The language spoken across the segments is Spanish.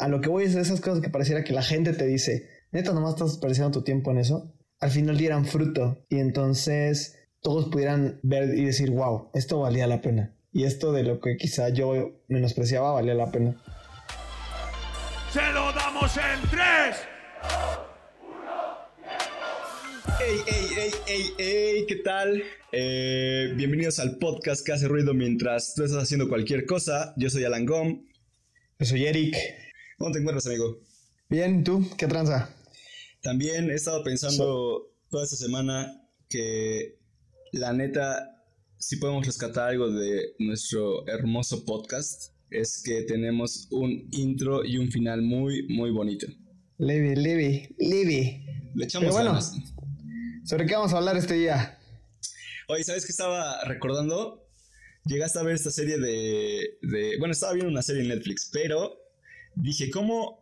a lo que voy es esas cosas que pareciera que la gente te dice, neta, nomás estás desperdiciando tu tiempo en eso. Al final dieran fruto y entonces todos pudieran ver y decir, wow, esto valía la pena. Y esto de lo que quizá yo menospreciaba valía la pena. ¡Se lo damos en tres! Hey, hey, hey, hey, hey, ¿qué tal? Eh, bienvenidos al podcast que hace ruido mientras tú estás haciendo cualquier cosa. Yo soy Alan Gom. Yo soy Eric. ¿Cómo te encuentras, amigo? Bien, ¿tú? ¿Qué tranza? También he estado pensando toda esta semana que la neta, si podemos rescatar algo de nuestro hermoso podcast, es que tenemos un intro y un final muy, muy bonito. Leve, leve, leve. Le echamos Pero bueno, ganas. ¿sobre qué vamos a hablar este día? Oye, ¿sabes qué estaba recordando? Llegaste a ver esta serie de, de- Bueno, estaba viendo una serie en Netflix, pero dije, ¿cómo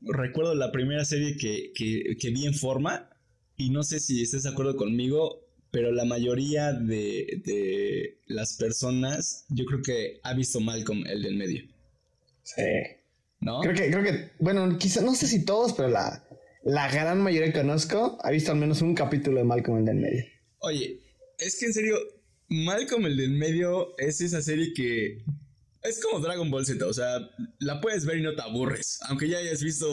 recuerdo la primera serie que, que, que vi en forma? Y no sé si estés de acuerdo conmigo, pero la mayoría de, de las personas, yo creo que ha visto Malcolm, el del medio, Sí. ¿no? Creo que, creo que, bueno, quizá, no sé si todos, pero la, la gran mayoría que conozco ha visto al menos un capítulo de Malcolm el del medio. Oye, es que en serio, Malcolm el del medio es esa serie que es como Dragon Ball Z, o sea, la puedes ver y no te aburres, aunque ya hayas visto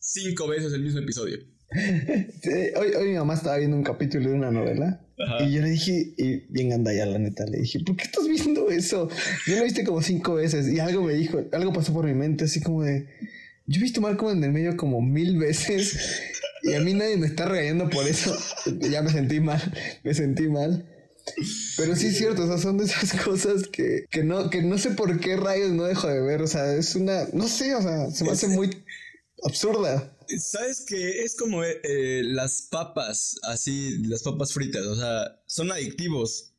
cinco veces el mismo episodio. Sí, hoy, hoy mi mamá estaba viendo un capítulo de una novela Ajá. y yo le dije, y bien ya la neta, le dije, ¿por qué estás viendo eso? Yo lo viste como cinco veces y algo me dijo, algo pasó por mi mente, así como de, yo he visto Malcolm en el medio como mil veces y a mí nadie me está regañando por eso. ya me sentí mal, me sentí mal. Pero sí es cierto, o sea, son de esas cosas que, que, no, que no sé por qué rayos no dejo de ver. O sea, es una, no sé, o sea, se me hace muy absurda. ¿Sabes que Es como eh, eh, las papas, así, las papas fritas, o sea, son adictivos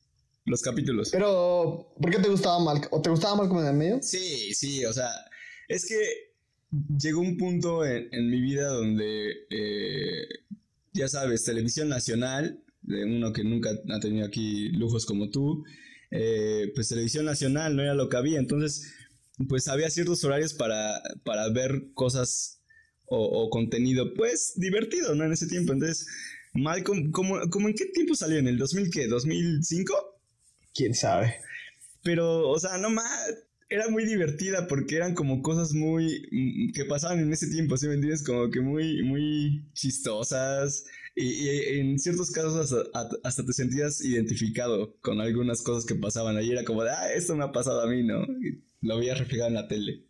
los capítulos. Pero, ¿por qué te gustaba Malcolm? ¿O te gustaba Malcolm en el medio? Sí, sí, o sea, es que llegó un punto en, en mi vida donde, eh, ya sabes, televisión nacional, de uno que nunca ha tenido aquí lujos como tú, eh, pues televisión nacional no era lo que había, entonces, pues había ciertos horarios para, para ver cosas o, o contenido, pues divertido, ¿no? En ese tiempo, entonces, Malcolm, ¿cómo, cómo en qué tiempo salió? ¿En el 2000 qué? ¿2005? ¿Quién sabe? Pero, o sea, no más. Era muy divertida porque eran como cosas muy. mm, que pasaban en ese tiempo, ¿sí me entiendes? Como que muy, muy chistosas. Y, y en ciertos casos hasta, hasta te sentías identificado con algunas cosas que pasaban ahí. Era como de, ah, esto me ha pasado a mí, ¿no? Y lo veías reflejado en la tele.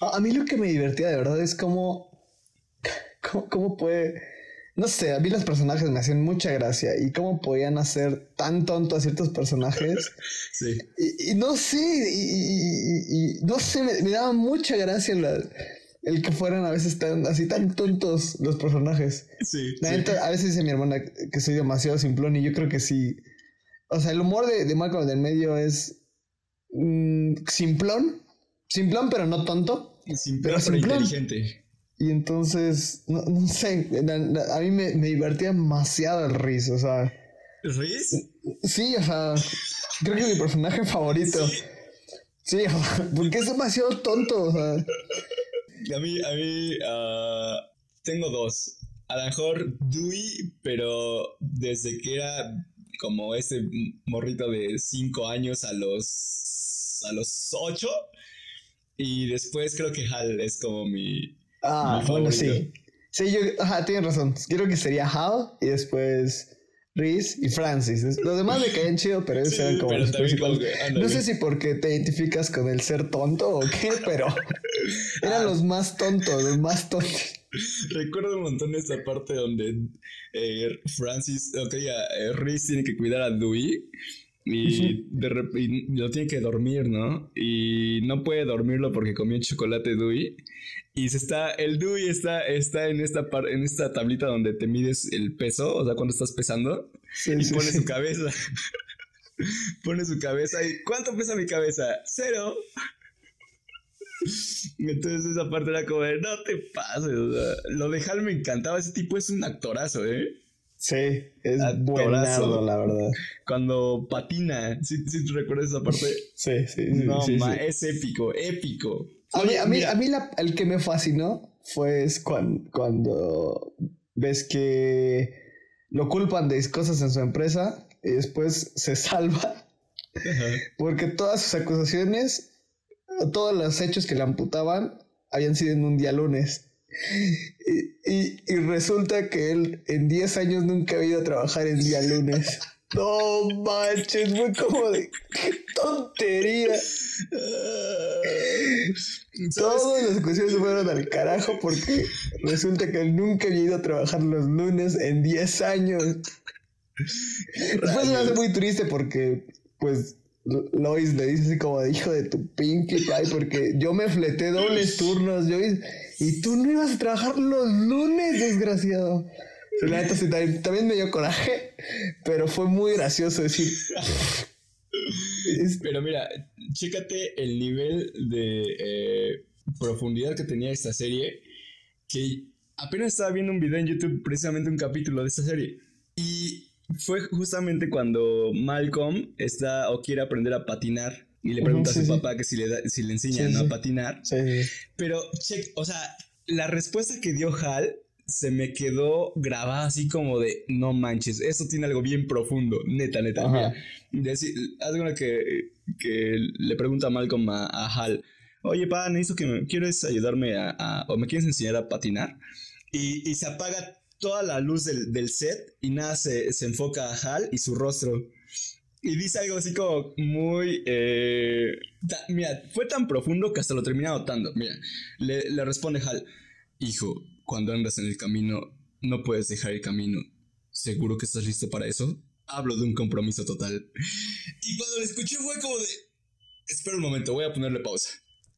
A, a mí lo que me divertía de verdad es cómo, cómo, cómo puede... No sé, a mí los personajes me hacían mucha gracia y cómo podían hacer tan tonto a ciertos personajes. Sí. Y, y no sé, y, no sé, me, me daba mucha gracia la- el que fueran a veces tan, así tan tontos los personajes. Sí. La sí. neta, a veces dice mi hermana que soy demasiado simplón y yo creo que sí. O sea, el humor de, de Malcolm del medio es mm, simplón, simplón pero no tonto. Simple, pero pero simplón. inteligente. Y entonces, no, no sé, la- la- a mí me, me divertía demasiado el Riz, o sea, ¿Riz? sí, o sea, creo que es mi personaje favorito. Sí, o sea, porque es demasiado tonto, o sea, A mí, a mí, ah, tengo dos. A lo mejor Dewey, pero desde que era como ese morrito de 5 años a los, a los 8. Y después creo que Hal es como mi... ah, Mi bueno, favorito. sí. Sí, yo, ajá, tienes razón. Creo que sería Hal y después Reese y Francis. Los demás me caían chido, pero ellos Sí, eran como los como principales. que. No sé si porque te identificas con el ser tonto o qué, pero eran Ah. los más tontos, los más tontos. Recuerdo un montón esta parte donde eh, Francis, ok, eh, Reese tiene que cuidar a Dewey y, de rep- y lo tiene que dormir, ¿no? Y no puede dormirlo porque comió chocolate Dewey. Y se está, el Dewey está, está en, esta par- en esta tablita donde te mides el peso, o sea, cuando estás pesando, Sí, y sí, pone sí. su cabeza. pone su cabeza y ¿cuánto pesa mi cabeza? Cero. Y Entonces esa parte era como de, no te pases, o sea, lo de Hal me encantaba, ese tipo es un actorazo, ¿eh? Sí, es buenazo, la verdad. Cuando patina, ¿sí, sí tú recuerdas esa parte? Sí, sí, sí. no, sí, ma, sí. es épico, épico. A mí, a mí, a mí la- el que me fascinó fue es cuan- cuando, ves que lo culpan de cosas en su empresa y después se salva porque todas sus acusaciones, todos los hechos que le amputaban habían sido en un día lunes. Y, y- y resulta que él en 10 años nunca había ido a trabajar en día lunes. No manches, fue como de qué tontería. Todas las acusaciones se fueron al carajo porque resulta que él nunca había ido a trabajar los lunes en 10 años. Después me hace muy triste porque, pues, Lois le dice así como de hijo de tu pinky pie porque yo me fleté dobles turnos, yo y, y tú no ibas a trabajar los lunes, desgraciado. La neta sí, también, también me dio coraje, pero fue muy gracioso decir. Pero mira, chécate el nivel de eh, profundidad que tenía esta serie. Que apenas estaba viendo un video en YouTube, precisamente un capítulo de esta serie. Y fue justamente cuando Malcolm está o quiere aprender a patinar. Y le pregunta sí, a su sí. papá que si le, da- si le enseñan Sí, ¿no? sí. a patinar. Pero, check, o sea, la respuesta que dio Hal se me quedó grabada así como de, no manches, eso tiene algo bien profundo, neta, neta. Mira, decir, cuenta que, que le pregunta a Malcolm a, a Hal, oye, pa, necesito que me, ¿quieres ayudarme a, a- o me quieres enseñar a patinar? Y, y se apaga toda la luz del, del set y nada se, se enfoca a Hal y su rostro. Y dice algo así como muy... eh, mira, fue tan profundo que hasta lo termina notando. Mira, le, le responde Hal, hijo, cuando andas en el camino, no puedes dejar el camino. ¿Seguro que estás listo para eso? Hablo de un compromiso total. Y cuando lo escuché fue como de... Espera un momento, voy a ponerle pausa.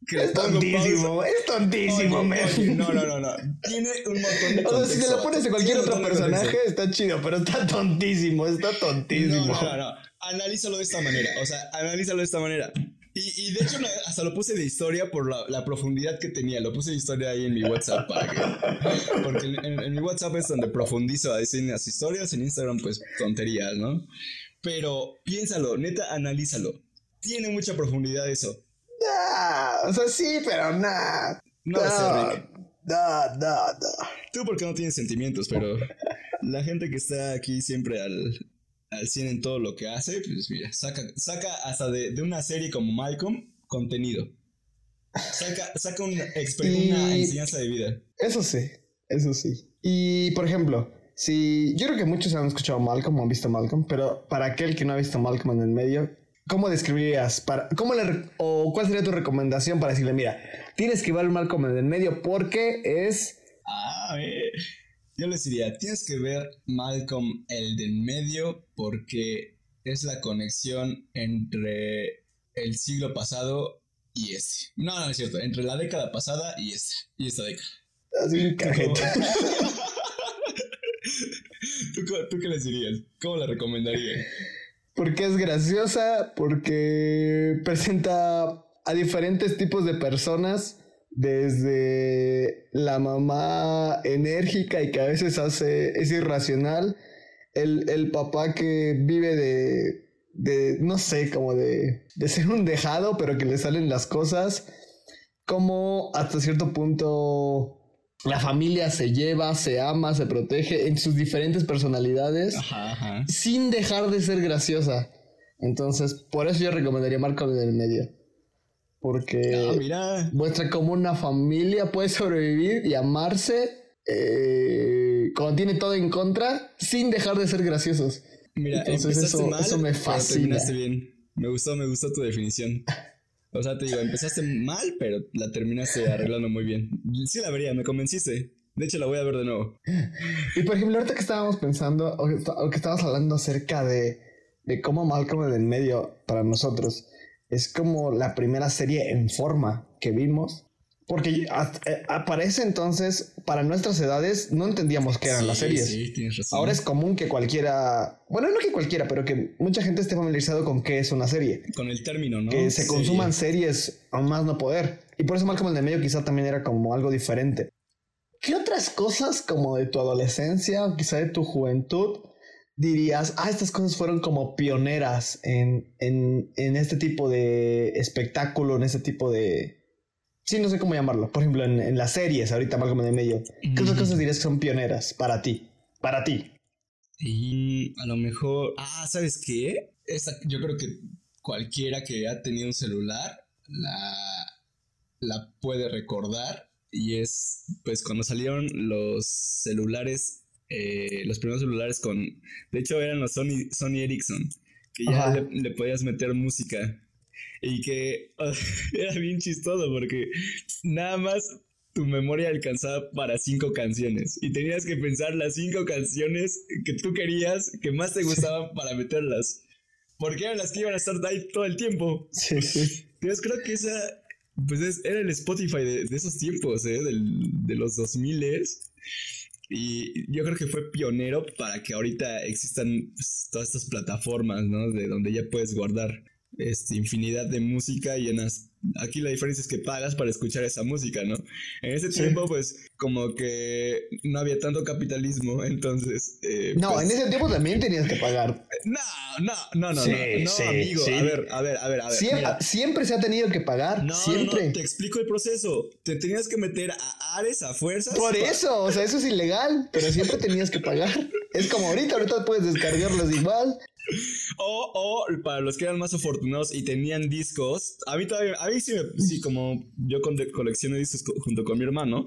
Es tontísimo, pausa. es tontísimo, Oye, oye, no, no, no, no. Tiene un montón de O sea, si contexto, lo pones a cualquier otro personaje, está chido, pero está tontísimo, está tontísimo. No, no, no. Analízalo de esta manera. O sea, analízalo de esta manera. Y, y de hecho, hasta lo puse de historia por la, la profundidad que tenía. Lo puse de historia ahí en mi WhatsApp para que. Porque en, en- en mi WhatsApp es donde profundizo a decir las historias. En Instagram, pues tonterías, ¿no? Pero piénsalo, neta, analízalo. Tiene mucha profundidad eso. Nah, o sea, sí, pero nada. No Rick. No, no, no. Tú porque no tienes sentimientos, pero la gente que está aquí siempre al, al 100 en todo lo que hace, pues mira, saca, saca hasta de, de una serie como Malcolm contenido. Saca, saca una, una enseñanza de vida. Eso sí, eso sí. Y por ejemplo, si yo creo que muchos han escuchado Malcolm o han visto Malcolm, pero para aquel que no ha visto Malcolm en el medio, ¿cómo describirías? Para, ¿cómo le, o cuál sería tu recomendación para decirle, mira, tienes que ver Malcolm en el medio porque es Ah, eh. Yo les diría, tienes que ver Malcolm el del medio porque es la conexión entre el siglo pasado y este. No, no, no es cierto, entre la década pasada y esta, y esta década. así. ¿Tú, tú qué les dirías? ¿Cómo la recomendarías? Porque es graciosa, porque presenta a diferentes tipos de personas, desde la mamá enérgica y que a veces hace, es irracional, el, el papá que vive de, de, no sé, como de, de ser un dejado, pero que le salen las cosas, como hasta cierto punto la familia se lleva, se ama, se protege en sus diferentes personalidades Ajá, ajá. sin dejar de ser graciosa. Entonces, por eso yo recomendaría Marco en el medio. Porque Ah, mira. muestra cómo una familia puede sobrevivir y amarse eh, cuando tiene todo en contra sin dejar de ser graciosos. Mira, Entonces, eso- mal, eso me fascina. bien. Me gustó, me gustó tu definición. O sea, te digo, empezaste mal, pero la terminaste arreglando muy bien. Sí la vería, me convenciste. De hecho, la voy a ver de nuevo. Y por ejemplo, ahorita que estábamos pensando, o que, o que estabas hablando acerca de, de cómo Malcolm en el medio para nosotros es como la primera serie en forma que vimos. Porque hasta- eh, aparece entonces, para nuestras edades, no entendíamos qué eran Sí, las series. Sí, tienes razón. Ahora es común que cualquiera, bueno, no que cualquiera, pero que mucha gente esté familiarizado con qué es una serie. Con el término, ¿no? que se Serie. consuman series a más no poder. Y por eso Malcolm el medio quizá también era como algo diferente. ¿Qué otras cosas como de tu adolescencia o quizá de tu juventud dirías, ah, estas cosas fueron como pioneras en, en, en este tipo de espectáculo, en este tipo de, Sí, no sé cómo llamarlo. Por ejemplo, en, en las series, ahorita Malcolm en el medio. ¿Qué otras cosas dirías que son pioneras para ti? Para ti. Y a lo mejor. Ah, ¿sabes qué? Esta, yo creo que cualquiera que ha tenido un celular la, la puede recordar. Y es pues cuando salieron los celulares. eh, los primeros celulares con. De hecho, eran los Sony, Sony Ericsson. Que ya le, le podías meter música. Y que era bien chistoso porque nada más tu memoria alcanzaba para cinco canciones y tenías que pensar las cinco canciones que tú querías, que más te gustaban para meterlas. Porque eran las que iban a estar ahí todo el tiempo. Sí, sí. Entonces creo que esa, pues es- era el Spotify de, de esos tiempos, ¿eh? Del- de los 2000 Y yo creo que fue pionero para que ahorita existan pues, todas estas plataformas, ¿no? De donde ya puedes guardar este, infinidad de música y en las... Aquí la diferencia es que pagas para escuchar esa música, ¿no? En ese Sí. tiempo, pues, como que no había tanto capitalismo, entonces... eh, No, pues, en ese tiempo también tenías que pagar. No, no, no, no, Sí, no, no, sí, amigo. sí. A ver, a ver, a ver, a ver. Siempre, siempre se ha tenido que pagar. No, siempre. no, te explico el proceso. Te tenías que meter a Ares a fuerzas. Por eso, o sea, eso es ilegal, pero siempre tenías que pagar. Es como ahorita, ahorita puedes descargarlos igual. O, o para los que eran más afortunados y tenían discos. A mí todavía, a mí sí, sí como yo coleccioné discos co- junto con mi hermano.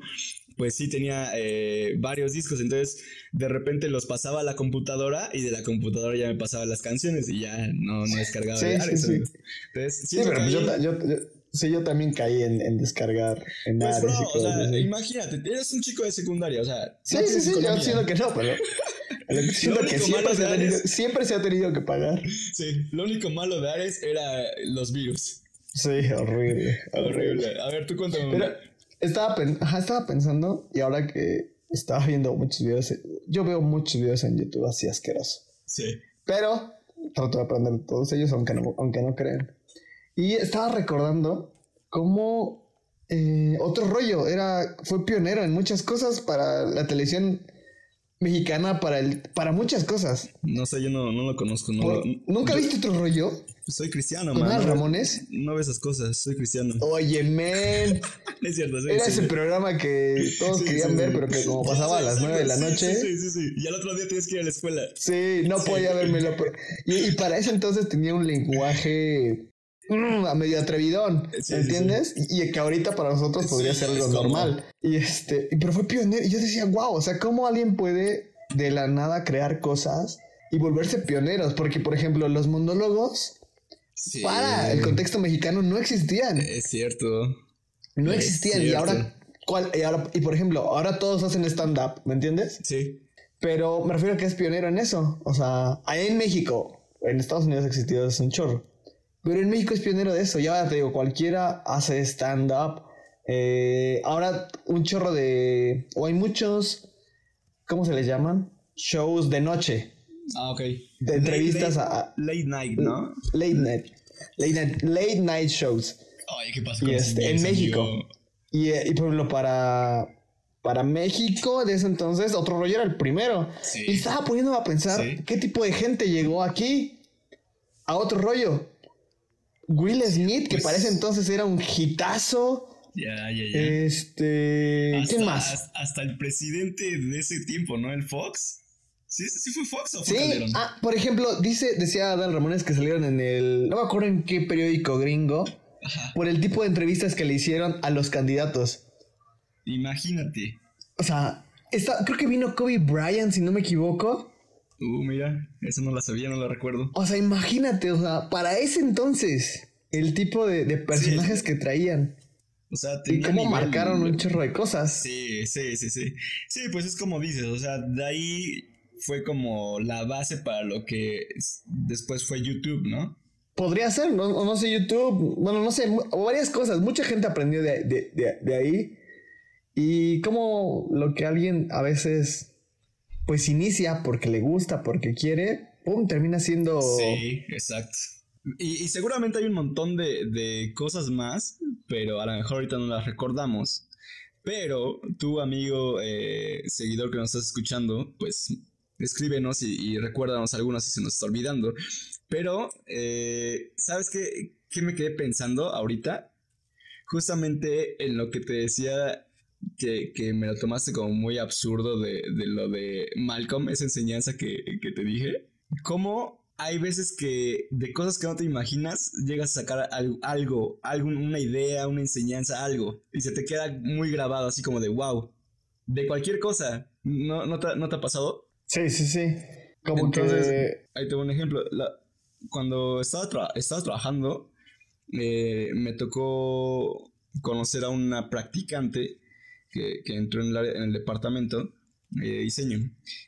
Pues sí tenía eh, varios discos, entonces de repente los pasaba a la computadora y de la computadora ya me pasaba las canciones y ya no, no descargaba Sí, de sí, Ares. sí. Entonces, Sí, pero pues yo, yo, yo- sí, yo también caí en, en descargar en Pues, bro, y o cosas sea, imagínate, eres un chico de secundaria, o sea. Sí, no sí, sí, yo siento que no, pero siento que siempre se, tenido, Ares- siempre se ha tenido que pagar. Sí, lo único malo de Ares era los virus. Sí, horrible. Horrible. A ver, tú cuéntame. Pero estaba, pen- ajá, estaba pensando y ahora que estaba viendo muchos videos, yo veo muchos videos en YouTube así asquerosos. Sí. Pero trato de aprender de todos ellos, aunque no, aunque no crean. Y estaba recordando cómo eh, otro rollo era, fue pionero en muchas cosas para la televisión mexicana, para, el, para muchas cosas. No sé, yo no, no lo conozco. No, Por- lo- ¿Nunca yo- viste otro rollo? Soy cristiano, ¿Con man. Ramones? No veo esas cosas, soy cristiano. Oye, men. Es cierto, sí. Era ese programa que todos Sí, querían sí, ver, sí. pero que como pasaba a las exacto, 9 de la noche. Sí, sí, sí, sí. Y al otro día tienes que ir a la escuela. Sí, no podía vérmelo. pero- Y, y para ese entonces tenía un lenguaje a medio atrevidón, Sí, sí, ¿entiendes? Y que ahorita para nosotros podría ser algo es normal. Y este, pero fue pionero. Y yo decía, wow, o sea, ¿cómo alguien puede de la nada crear cosas y volverse pioneros? Porque, por ejemplo, los monólogos para el contexto mexicano no existían. Es cierto. No es existían. Y ahora, ¿cuál? Y ahora, y por ejemplo, ahora todos hacen stand-up, ¿me entiendes? Sí. Pero me refiero a que es pionero en eso. O sea, allá en México, en Estados Unidos ha existido desde un chorro. Pero en México es pionero de eso. Ya te digo, cualquiera hace stand-up. Eh, ahora un chorro de... O hay muchos... ¿Cómo se les llaman? Shows de noche. Ah, ok. De entrevistas late, a, a- Late night, ¿no? late night. Late night, late night shows. Ay, ¿qué pasa Y este, en México. Y, eh, y por ejemplo, para, para México, de ese entonces, otro rollo era el primero. Sí. Y estaba poniéndome a pensar Sí. qué tipo de gente llegó aquí a otro rollo. Will Smith, que Pues- para ese entonces era un hitazo. Ya, ya, ya. Este. Hasta- ¿Quién más? Hasta, el presidente de ese tiempo, ¿no? El Fox. ¿Sí, sí fue Fox o fue Sí, Calderón? ah, por ejemplo, dice, decía Dan Ramones que salieron en el. No me acuerdo en qué periódico gringo. Ajá. Por el tipo de entrevistas que le hicieron a los candidatos. Imagínate. O sea, está, creo que vino Kobe Bryant, si no me equivoco. Uh, mira, eso no la sabía, no la recuerdo. O sea, imagínate, o sea, para ese entonces, el tipo de, de personajes que traían O sea, y cómo nivel- marcaron un chorro de cosas. Sí, sí, sí, sí. Sí, pues es como dices, o sea, de ahí fue como la base para lo que es- después fue YouTube, ¿no? Podría ser, no, o no sé, YouTube, bueno, no sé, varias cosas. Mucha gente aprendió de, de- de- de ahí. Y como lo que alguien a veces, pues inicia porque le gusta, porque quiere, pum, termina siendo... Sí, exacto. Y, seguramente hay un montón de, de cosas más, pero a lo mejor ahorita no las recordamos. Pero tú, amigo, eh, seguidor que nos estás escuchando, pues escríbenos y, y recuérdanos algunas si se nos está olvidando. Pero, eh, ¿sabes qué, qué me quedé pensando ahorita? justamente en lo que te decía que, que me lo tomaste como muy absurdo de, de lo de Malcolm, esa enseñanza que, que te dije. ¿Cómo hay veces que de cosas que no te imaginas llegas a sacar algo, algo, una idea, una enseñanza, algo, y se te queda muy grabado, así como de wow, de cualquier cosa. ¿No, no, te, ha pasado? Sí, sí, sí. Como Entonces, que... Ahí tengo un ejemplo. cuando estaba, estaba trabajando, eh, me tocó conocer a una practicante que, que entró en, en, el departamento de diseño.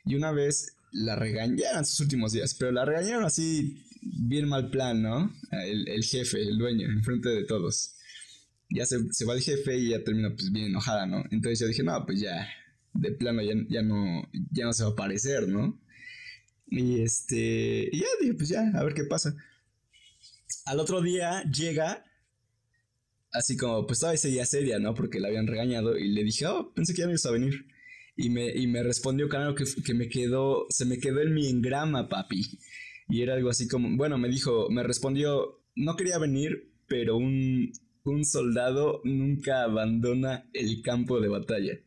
Y una vez la regañaron sus últimos días, pero la regañaron así, bien mal plan, ¿no? El, el jefe, el dueño, enfrente de todos. Ya se, se, va el jefe y ya termina pues bien enojada, ¿no? Entonces yo dije, no, pues ya, de plano ya, ya, no, ya no se va a aparecer, ¿no? Y este, y ya dije, pues ya, a ver qué pasa. Al otro día llega, así como, pues todavía seguía seria, ¿no? Porque la habían regañado y le dije, oh, pensé que ya no ibas a venir. Y me, y me respondió, claro, que, que me quedó, se me quedó en mi engrama, papi. Y era algo así como, bueno, me dijo, me respondió, no quería venir, pero un, un soldado nunca abandona el campo de batalla.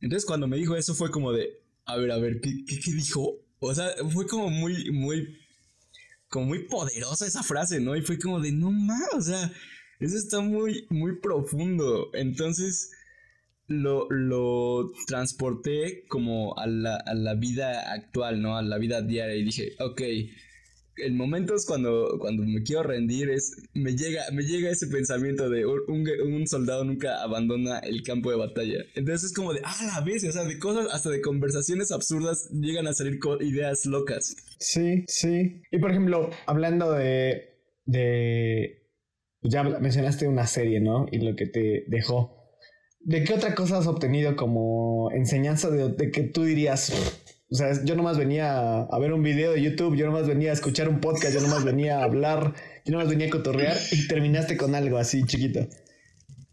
Entonces cuando me dijo eso fue como de, a ver, a ver, ¿qué, qué, dijo? O sea, fue como muy, muy, como muy poderosa esa frase, ¿no? Y fue como de, no más, o sea, eso está muy, muy profundo. Entonces, lo, lo transporté como a la, a la, vida actual, ¿no? A la vida diaria y dije, ok, el momento es cuando, cuando me quiero rendir, es, me llega, me llega ese pensamiento de un, un, soldado nunca abandona el campo de batalla. Entonces es como de, ah, la vez, o sea, de cosas, hasta de conversaciones absurdas llegan a salir ideas locas. Sí, sí. Y por ejemplo, hablando de, de, ya mencionaste una serie, ¿no? Y lo que te dejó. ¿De qué otra cosa has obtenido como enseñanza de, que tú dirías, o sea, yo nomás venía a ver un video de YouTube, yo nomás venía a escuchar un podcast, yo nomás venía a hablar, yo nomás venía a cotorrear y terminaste con algo así chiquito?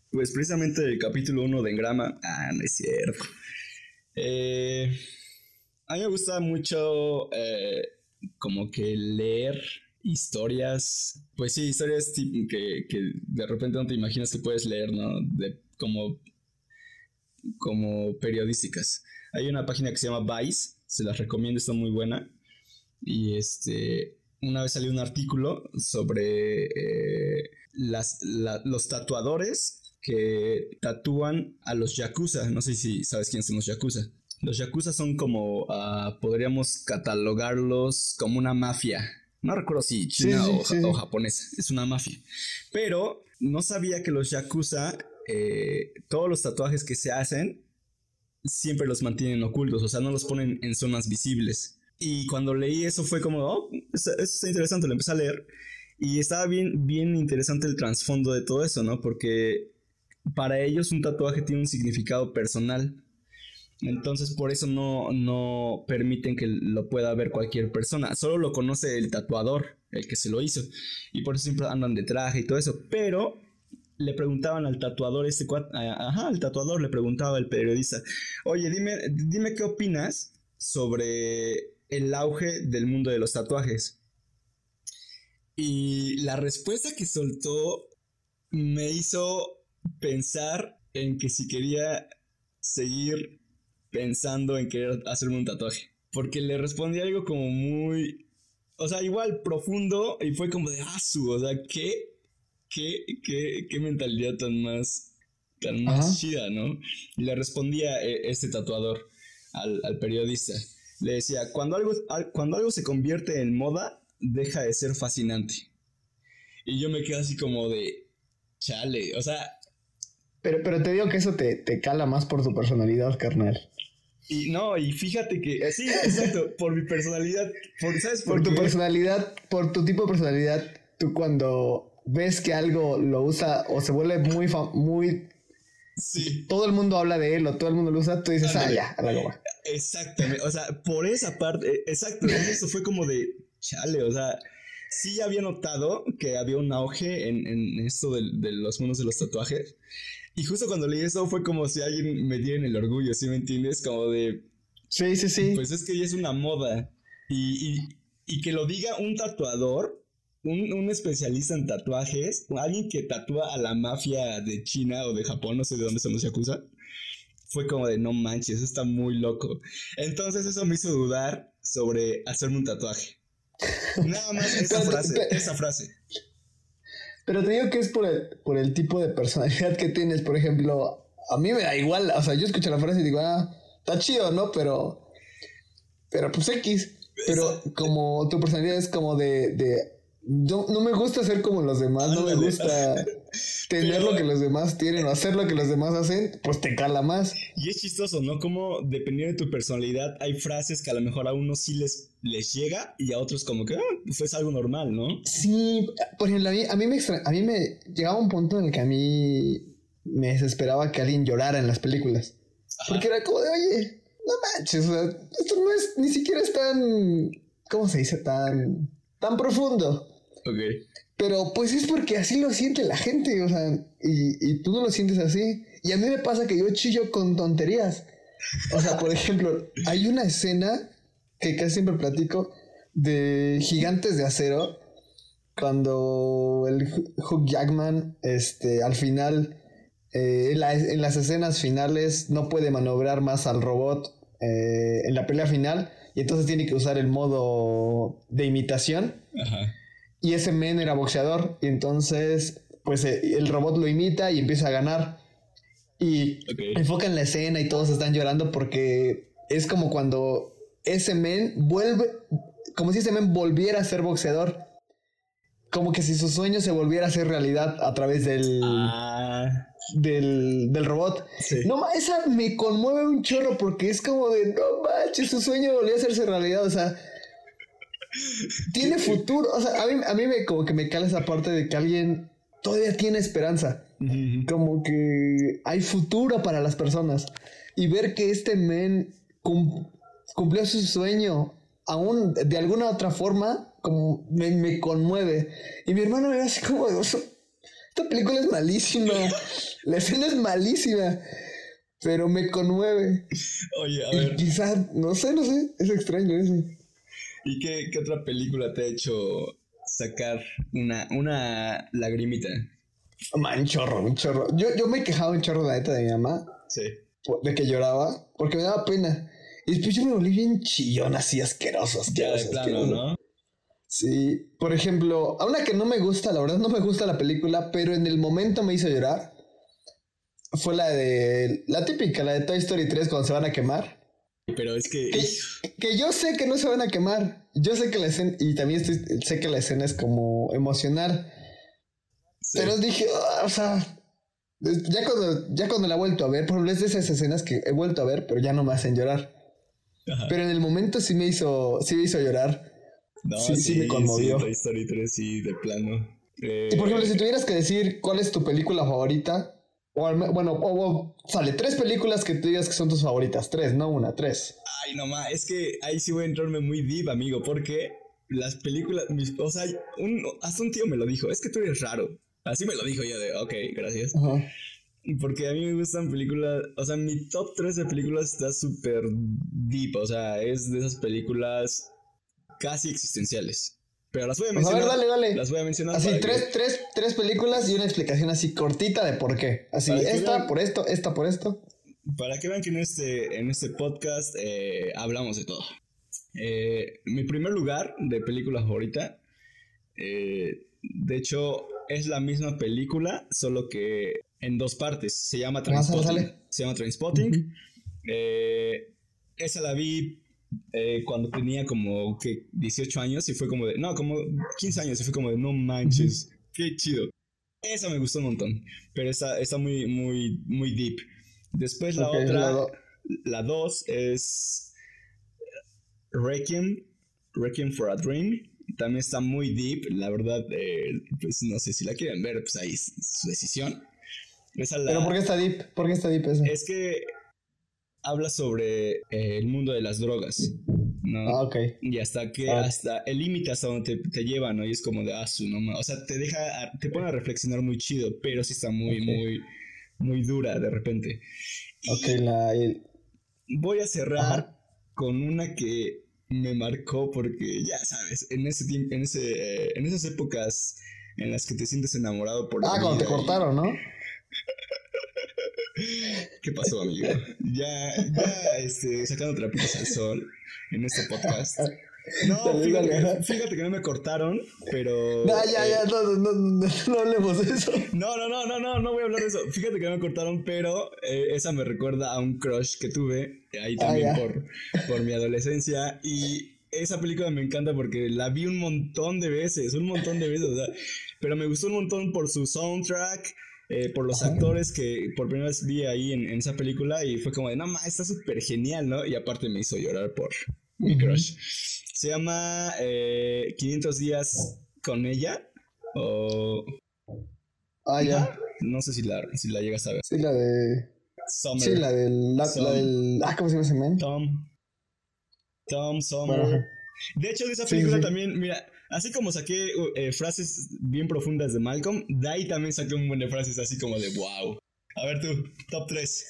Pues precisamente el capítulo 1 de Engrama, ah, no es cierto. Eh, a mí me gusta mucho eh, como que leer historias, pues sí, historias que, que de repente no te imaginas que puedes leer, ¿no? De, como como periodísticas. Hay una página que se llama Vice, se las recomiendo, está muy buena. Y este, una vez salió un artículo sobre eh, las, los tatuadores que tatúan a los yakuza. No sé si sabes quiénes son los yakuza. Los yakuza son como, ah, podríamos catalogarlos como una mafia. No recuerdo si china o, o japonesa, es una mafia. Pero no sabía que los yakuza eh, todos los tatuajes que se hacen siempre los mantienen ocultos, o sea, no los ponen en zonas visibles. Y cuando leí eso fue como, oh, eso, está interesante, lo empecé a leer. Y estaba bien, bien interesante el trasfondo de todo eso, ¿no? Porque para ellos un tatuaje tiene un significado personal. Entonces por eso no, no permiten que lo pueda ver cualquier persona. Solo lo conoce el tatuador, el que se lo hizo. Y por eso siempre andan de traje y todo eso. Pero le preguntaban al tatuador, este ajá, al tatuador le preguntaba el periodista, oye, dime, dime qué opinas sobre el auge del mundo de los tatuajes. Y la respuesta que soltó me hizo pensar en que si quería seguir pensando en querer hacerme un tatuaje. Porque le respondí algo como muy, o sea, igual profundo y fue como de, ah, o sea, ¿qué? qué, qué, qué mentalidad tan más, tan más chida, ¿no? Y le respondía eh, este tatuador al, al, periodista. Le decía, cuando algo, cuando algo se convierte en moda, deja de ser fascinante. Y yo me quedo así como de, chale, o sea... Pero, pero te digo que eso te, te cala más por tu personalidad, carnal. Y no, y fíjate que, eh, sí, exacto, por mi personalidad, por, ¿sabes? Por, por tu personalidad, por tu tipo de personalidad, tú cuando ves que algo lo usa o se vuelve muy, muy Sí. Todo el mundo habla de él o todo el mundo lo usa, tú dices, ah, ya, a la goma. Exactamente, o sea, por esa parte, eh, exacto, eso fue como de, chale, o sea, sí había notado que había un auge en, en esto de, de, los monos de los tatuajes. Y justo cuando leí eso fue como si alguien me diera el orgullo, ¿sí me entiendes? Como de... Sí, sí, sí. Pues es que ya es una moda. Y, y, y que lo diga un tatuador un, un especialista en tatuajes, alguien que tatúa a la mafia de China o de Japón, no sé de dónde son los Yakuza, fue como de no manches, está muy loco. Entonces eso me hizo dudar sobre hacerme un tatuaje. Nada más esa frase, esa frase. Pero te digo que es por el, por el tipo de personalidad que tienes. Por ejemplo, a mí me da igual. O sea, yo escucho la frase y digo, ah, está chido, ¿no? Pero. Pero pues X. Pero como tu personalidad es como de. de no, no me gusta ser como los demás, no me gusta tener Pero- lo que los demás tienen o hacer lo que los demás hacen, pues te cala más. Y es chistoso, ¿no? Como dependiendo de tu personalidad, hay frases que a lo mejor a unos sí les, les llega y a otros como que ah, pues es algo normal, ¿no? Sí, por ejemplo, a mí, a mí me extra- a mí me llegaba un punto en el que a mí me desesperaba que alguien llorara en las películas. Porque era como de, oye, no manches, o sea, esto no es, ni siquiera es tan, ¿cómo se dice? Tan, tan profundo. Pero pues es porque así lo siente la gente, o sea, y, y tú no lo sientes así. Y a mí me pasa que yo chillo con tonterías. O sea, por ejemplo, hay una escena que casi siempre platico de Gigantes de Acero, cuando el Hu- Hugh Jackman, este, al final, eh, en, la- en las escenas finales, no puede maniobrar más al robot eh, en la pelea final, y entonces tiene que usar el modo de imitación. Ajá. Y ese men era boxeador. Y entonces, pues eh, el robot lo imita y empieza a ganar. Y Ok. enfocan la escena y todos están llorando porque es como cuando ese men vuelve, como si ese men volviera a ser boxeador. Como que si su sueño se volviera a hacer realidad a través del, Ah, del, del robot. sí. No, esa me conmueve un chorro porque es como de, no manches, su sueño volvió a hacerse realidad, o sea, tiene futuro, o sea, a mí, a mí me como que me cala esa parte de que alguien todavía tiene esperanza, como que hay futuro para las personas y ver que este men cum- cumplió su sueño aún de alguna otra forma, como me, me conmueve. Y mi hermano me ve así como, esta película es malísima, la escena es malísima, pero me conmueve. Oye, a Y quizás, no sé, no sé, es extraño eso. ¿Y qué, qué otra película te ha hecho sacar una, una lagrimita? Man, un chorro, un chorro. Yo, yo me quejaba un chorro, la neta, de mi mamá, Sí. de que lloraba, porque me daba pena. Y después yo me volví bien chillón, así asqueroso, Ya de plano, asqueroso. ¿no? Sí, por ejemplo, a una que no me gusta, la verdad no me gusta la película, pero en el momento me hizo llorar. Fue la de. La típica, la de Toy Story 3 cuando se van a quemar. Pero es que. Que, que yo sé que no se van a quemar. Yo sé que la escena. Y también estoy- sé que la escena es como emocional. sí. Pero dije, "Ah", o sea. Ya cuando, ya cuando la he vuelto a ver, por ejemplo, es de esas escenas que he vuelto a ver, pero ya no me hacen llorar. Ajá. Pero en el momento sí me hizo, sí me hizo llorar. No, sí, sí me conmovió. Sí, Toy Story 3, sí, de plano. Eh, Y por ejemplo, si tuvieras que decir cuál es tu película favorita, o bueno, o, sale tres películas que tú digas que son tus favoritas, tres, no una, tres. Ay, no ma, es que ahí sí voy a entrarme muy deep, amigo, porque las películas, mis- o sea, un, hasta un tío me lo dijo, es que tú eres raro. Así me lo dijo yo de, ok, gracias. Ajá. Porque a mí me gustan películas, o sea, mi top 3 de películas está súper deep, o sea, es de esas películas casi existenciales. Pero las voy a Pues a ver, mencionar. dale, dale. Las voy a mencionar. Así, que- tres, tres, tres películas y una explicación así cortita de por qué. Así, Para esta vean. por esto, esta por esto. Para que vean que en este, en este podcast eh, hablamos de todo. Eh, mi primer lugar de película favorita, eh, de hecho, es la misma película, solo que en dos partes. Se llama Ah, sale. Se llama Trainspotting. Ujú. Eh, esa la vi eh, cuando tenía como que 18 años y fue como de, no, como 15 años y fue como de, no manches, qué chido. Esa me gustó un montón, pero está, está muy, muy, muy deep. Después la Ok, otra, la do- la 2 es Requiem, Requiem for a Dream. También está muy deep, la verdad, eh, pues no sé si la quieren ver, pues ahí es su decisión. Esa la- Pero ¿por qué está deep? ¿Por qué está deep ese? es que habla sobre eh, el mundo de las drogas, ¿no? Ah, ok. Y hasta que, Ah. hasta el límite hasta donde te, te lleva, ¿no? Y es como de, ah, su, no ma-". O sea, te deja, te pone a reflexionar muy chido, pero sí está muy, muy, muy dura de repente. Y Ok, la... el- voy a cerrar Ajá. con una que me marcó porque, ya sabes, en ese tiempo, en ese, eh, en esas épocas en las que te sientes enamorado por Ah, cuando te cortaron, ¿no? ¿Qué pasó, amigo? Ya, ya, este, sacando trapitos al sol en este podcast. No, fíjate, fíjate que no me cortaron, pero... No, ya, ya, eh, no, no, no, no, hablemos de eso. No, no, no, no, no, no voy a hablar de eso. Fíjate que no me cortaron, pero eh, esa me recuerda a un crush que tuve ahí Ah, también ya. por, por mi adolescencia. Y esa película me encanta porque la vi un montón de veces, un montón de veces, o sea, pero me gustó un montón por su soundtrack. Eh, por los actores que por primera vez vi ahí en, en esa película y fue como de, no, ma, está súper genial, ¿no? Y aparte me hizo llorar por mi crush. Se llama eh, 500 días con ella o Ah, ya. no sé si la, si la llegas a ver. Sí, la de. Summer. Sí, la del. La, Son- la del. Ah, ¿cómo se llama ese man? Tom. Tom Summer. Bueno, de hecho, de esa Sí, película sí. también, mira, así como saqué eh, frases bien profundas de Malcolm, de ahí también saqué un buen de frases así como de wow. A ver tú, top 3.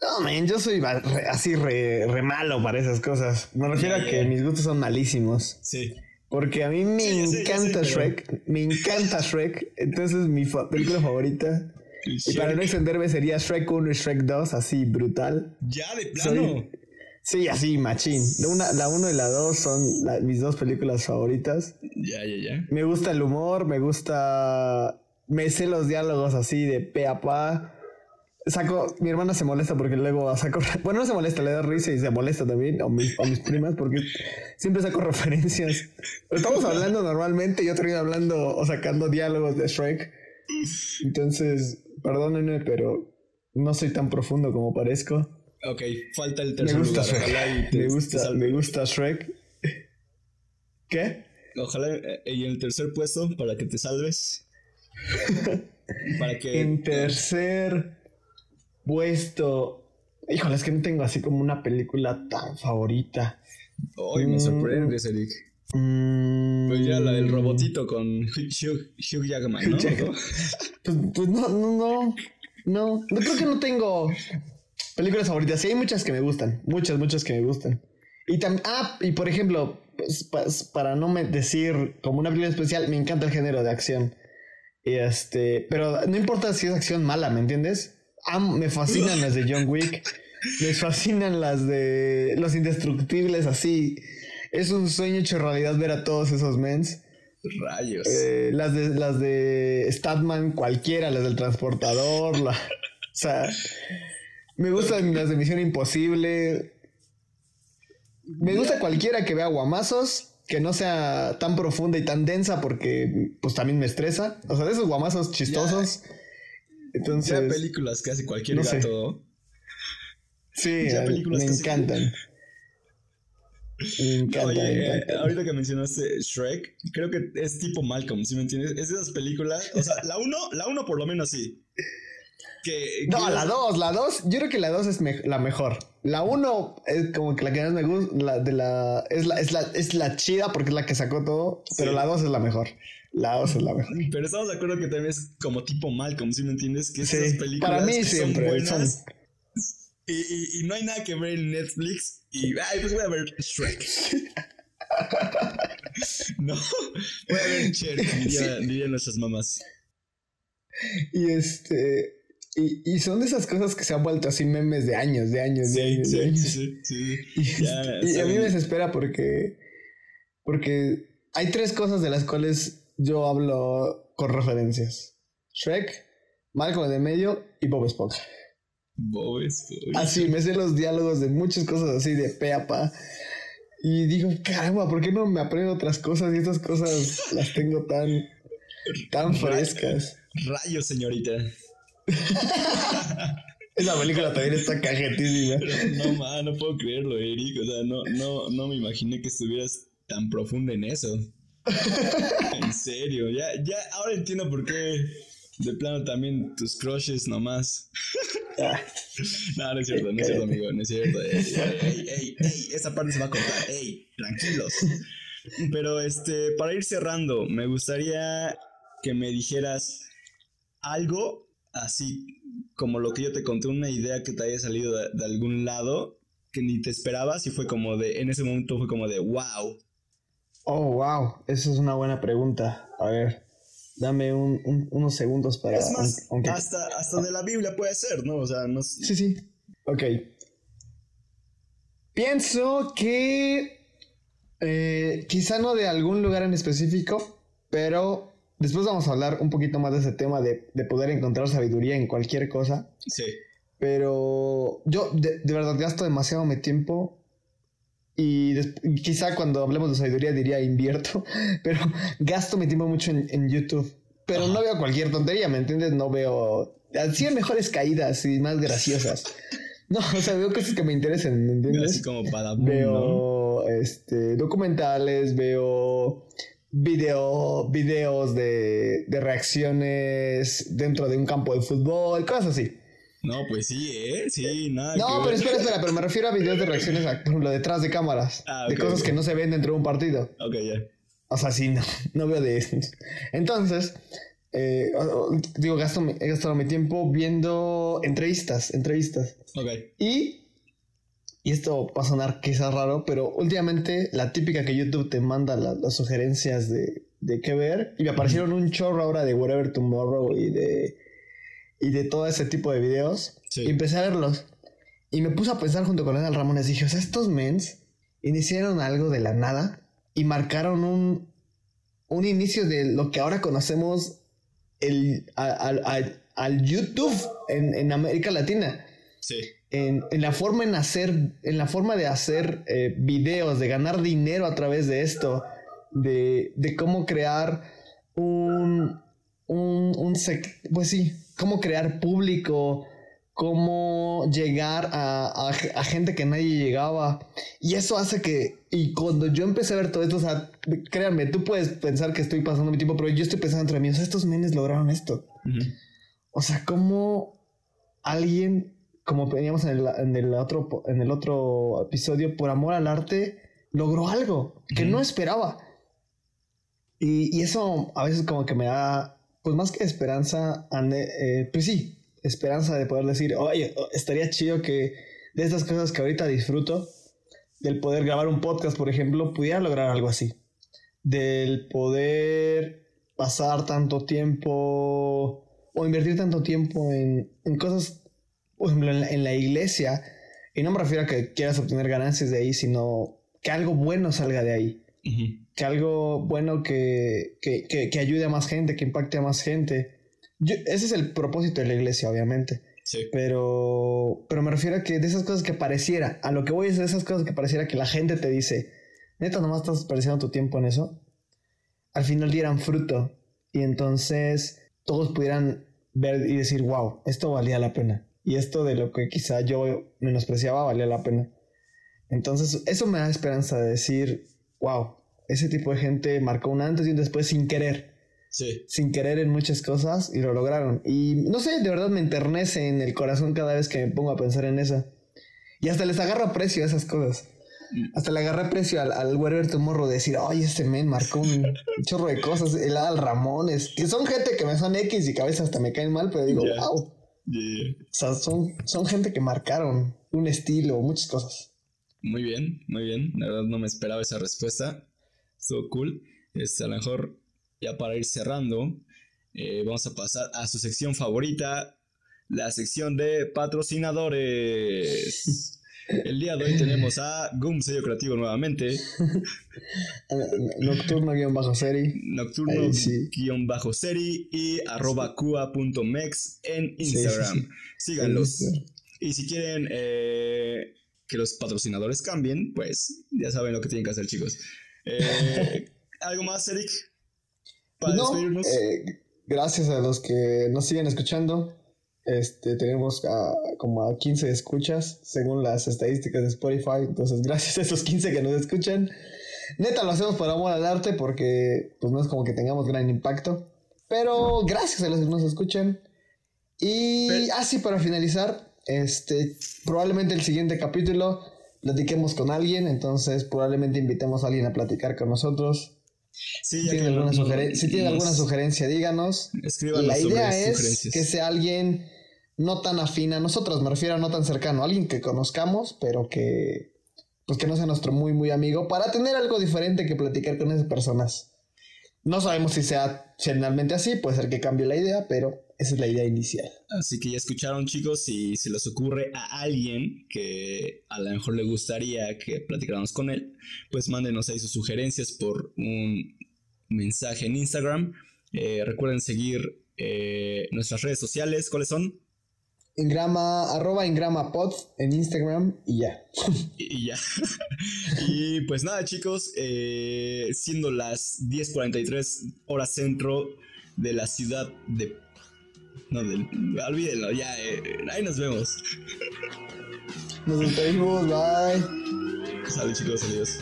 No, man, yo soy re- así re, re malo para esas cosas. Me refiero a que mis gustos son malísimos. Sí. Porque a mí me Sí, encanta pero- Shrek. Me encanta Shrek. Entonces, mi fa- película favorita. Y para no extenderme, sería Shrek 1 y Shrek 2, así brutal. Ya, de Soy- plano. Sí, así, machín. La, una, la 1 y la 2 son la- mis dos películas favoritas. Ya, ya, ya. Me gusta el humor, me gusta. Me sé los diálogos así de pe a pa. Saco. Mi hermana se molesta porque luego saco. Bueno, no se molesta, le da risa y se molesta también. O mis, o mis primas, porque siempre saco referencias. Estamos hablando normalmente y yo termino hablando o sacando diálogos de Shrek. Entonces, perdónenme, pero no soy tan profundo como parezco. Ok, falta el Me tercer gusta lugar. Ojalá y Shrek. te- Me gusta, me gusta Shrek. ¿Qué? Ojalá eh, y en el tercer puesto para que te salves. para que. En tercer puesto. Híjole, es que no tengo así como una película tan favorita. Hoy me Mm. sorprendes, Eric. Mm, Pues ya la del robotito con Hugh, Hugh Jackman, ¿no? Pues, pues no, no, no. No, no creo que no tengo películas favoritas. Sí, hay muchas que me gustan. Muchas, muchas que me gustan. Y también, ah, y por ejemplo, pues, pues, para no me decir como una película especial, me encanta el género de acción. Y este, pero no importa si es acción mala, ¿me entiendes? Am- me fascinan las de John Wick. Me fascinan las de Los Indestructibles, así. Es un sueño hecho realidad ver a todos esos mens. Rayos. Eh, las de las de Statman, cualquiera, las del transportador, la- o sea, me gustan las de Misión Imposible. Me gusta cualquiera que vea guamazos, que no sea tan profunda y tan densa porque pues también me estresa. O sea, de esos guamazos chistosos. ya Entonces, películas que hace cualquier no sé. gato. sí, ya películas me que encantan. Me encanta, Oye, me eh, ahorita que mencionaste Shrek, creo que es tipo Malcolm, ¿sí me entiendes? Es de esas películas, o sea, la uno, la uno por lo menos sí. Que, No, que- la 2, la 2, yo creo que la 2 es me- la mejor. La 1 es como que la que más me gusta, la de la es la es la es la chida porque es la que sacó todo, pero Sí. la 2 es la mejor. La 2 es la mejor. Pero estamos de acuerdo que también es como tipo Malcolm, ¿sí me entiendes? Que es Sí, esas películas para mí que siempre, son buenas son- y, y- y no hay nada que ver en Netflix y, ay, pues voy a ver Shrek. no, voy a ver Shrek, diría, dirían nuestras mamás. Y este y, y son de esas cosas que se han vuelto así memes de años, de años, de años, sí, de años. sí, sí, sí. Y, Ya, y a mí me desespera porque porque hay tres cosas de las cuales yo hablo con referencias. Shrek, Malcolm de medio y Bob Esponja. Bob Esponja. Así, me sé los diálogos de muchas cosas así de pe a pa. Y digo, caramba, ¿por qué no me aprendo otras cosas? Y estas cosas las tengo tan, tan frescas. Rayos, señorita. Esa película también está cajetísima. No, ma, no puedo creerlo, Eric. O sea, no, no, no me imaginé que estuvieras tan profunda en eso. en serio, ya, ya, ahora entiendo por qué de plano también tus crushes nomás. No, no es cierto, no es cierto, amigo, no es cierto. Ey, ey, ey, ey, esa parte se va a cortar. Ey, tranquilos. Pero este, para ir cerrando, me gustaría que me dijeras algo así como lo que yo te conté, una idea que te haya salido de, de algún lado que ni te esperabas y fue como de, en ese momento fue como de, wow. Oh, wow, esa es una buena pregunta. A ver, dame un, un- unos segundos para... Es más, aunque- hasta, hasta de la Biblia puede ser, ¿no? O sea, no. Sí, sí. Ok. Pienso que eh, quizá no de algún lugar en específico, pero después vamos a hablar un poquito más de ese tema de, de poder encontrar sabiduría en cualquier cosa. Sí. Pero yo de, de verdad gasto demasiado mi tiempo y, quizá cuando hablemos de sabiduría diría invierto, pero gasto mi tiempo mucho en, en YouTube. Pero no veo cualquier tontería, ¿me entiendes? No veo... Así hay mejores caídas y más graciosas. No, o sea, veo cosas que me interesen, ¿me entiendes? Así como para. Veo este, documentales, veo video, videos de, de reacciones dentro de un campo de fútbol, cosas así. No, pues sí, ¿eh? Sí, nada. No, pero ver. espera, espera, pero me refiero a videos de reacciones, a, por ejemplo, detrás de cámaras, Ah, de cosas que no se ven dentro de un partido. Ok, ya. O sea, sí, no, no veo de eso. Entonces, eh, digo, gasto, he gastado mi tiempo viendo entrevistas, entrevistas. Ok. Y, y esto va a sonar quizás raro, pero últimamente la típica que YouTube te manda la- las sugerencias de, de qué ver, y me aparecieron un chorro ahora de Whatever Tomorrow y de, y de todo ese tipo de videos, Sí. y empecé a verlos. Y me puse a pensar junto con Edal Ramones, dije, o sea, estos mens iniciaron algo de la nada y marcaron un, un inicio de lo que ahora conocemos el, al- al- al YouTube en, en América Latina Sí. En, en la forma en hacer, en la forma de hacer eh, videos, de ganar dinero a través de esto, de, de cómo crear un, un, un sec- pues sí, cómo crear público, cómo llegar a, a- a gente que nadie llegaba. Y eso hace que, y cuando yo empecé a ver todo esto, o sea, créanme, tú puedes pensar que estoy pasando mi tiempo, pero yo estoy pensando entre mí, o sea, estos menes lograron esto. O sea, cómo alguien, como veníamos en el, en el otro, en el otro episodio, por amor al arte, logró algo que no esperaba. Y, y eso a veces como que me da, pues más que esperanza, eh, pues sí, esperanza de poder decir, oye, estaría chido que de estas cosas que ahorita disfruto, del poder grabar un podcast, por ejemplo, pudiera lograr algo así. Del poder pasar tanto tiempo o invertir tanto tiempo en, en cosas, por ejemplo, en la, en la iglesia. Y no me refiero a que quieras obtener ganancias de ahí, sino que algo bueno salga de ahí. Que algo bueno que, que, que- que ayude a más gente, que impacte a más gente. Yo- ese es el propósito de la iglesia, obviamente. Sí. Pero, pero me refiero a que de esas cosas que pareciera, a lo que voy es de esas cosas que pareciera que la gente te dice, neta, nomás estás desperdiciando tu tiempo en eso, al final dieran fruto y entonces todos pudieran ver y decir, wow, esto valía la pena. Y esto de lo que quizá yo menospreciaba valía la pena. Entonces, eso me da esperanza de decir, wow, ese tipo de gente marcó un antes y un después sin querer Sí. sin querer en muchas cosas y lo lograron. Y no sé, de verdad me enternece en el corazón cada vez que me pongo a pensar en eso. Y hasta les agarro aprecio a esas cosas. Hasta le agarré aprecio al, al Whatever Tomorrow de decir, ay, este men marcó un chorro de cosas. El Al Ramones, que son gente que me son X y que a veces hasta me caen mal, pero digo, wow. Yeah. O sea, son, son gente que marcaron un estilo, muchas cosas. Muy bien, muy bien. La verdad no me esperaba esa respuesta. Estuvo cool. Este, a lo mejor, ya para ir cerrando, eh, vamos a pasar a su sección favorita, la sección de patrocinadores. El día de hoy tenemos a GUM Sello Creativo nuevamente, Nocturno-serie. Nocturno Ahí sí. guion bajo serie y arroba cua.mex en Instagram. sí. Síganlos. Sí. Y si quieren eh, que los patrocinadores cambien, pues ya saben lo que tienen que hacer, chicos. Eh, ¿Algo más, Eric? Para No, despedirnos. eh, gracias a los que nos siguen escuchando. Este, tenemos a- como a 15 escuchas según las estadísticas de Spotify. Entonces, gracias a esos 15 que nos escuchan. Neta, lo hacemos por amor al arte porque pues no es como que tengamos gran impacto. Pero gracias a los que nos escuchan. Y así para finalizar, este, probablemente el siguiente capítulo platiquemos con alguien. Entonces, probablemente invitemos a alguien a platicar con nosotros. Sí, que alguna, no- sugeren- si tienen nos alguna sugerencia, díganos. Escríbanos La idea es que sea alguien no tan afín a nosotros, me refiero a no tan cercano, alguien que conozcamos, pero que pues que no sea nuestro muy muy amigo para tener algo diferente que platicar con esas personas. No sabemos si sea generalmente así, puede ser que cambie la idea, pero esa es la idea inicial. Así que ya escucharon chicos, si se les ocurre a alguien que a lo mejor le gustaría que platicáramos con él, pues mándenos ahí sus sugerencias por un mensaje en Instagram. Eh, recuerden seguir eh, nuestras redes sociales, ¿cuáles son? Ingrama, arroba Ingrama Pod en Instagram y ya. y, ya. y pues nada chicos, eh, siendo las 10.43 horas centro de la ciudad de no, olvídenlo, ya, eh, ahí nos vemos. Nos despedimos, bye. Salud chicos, adiós.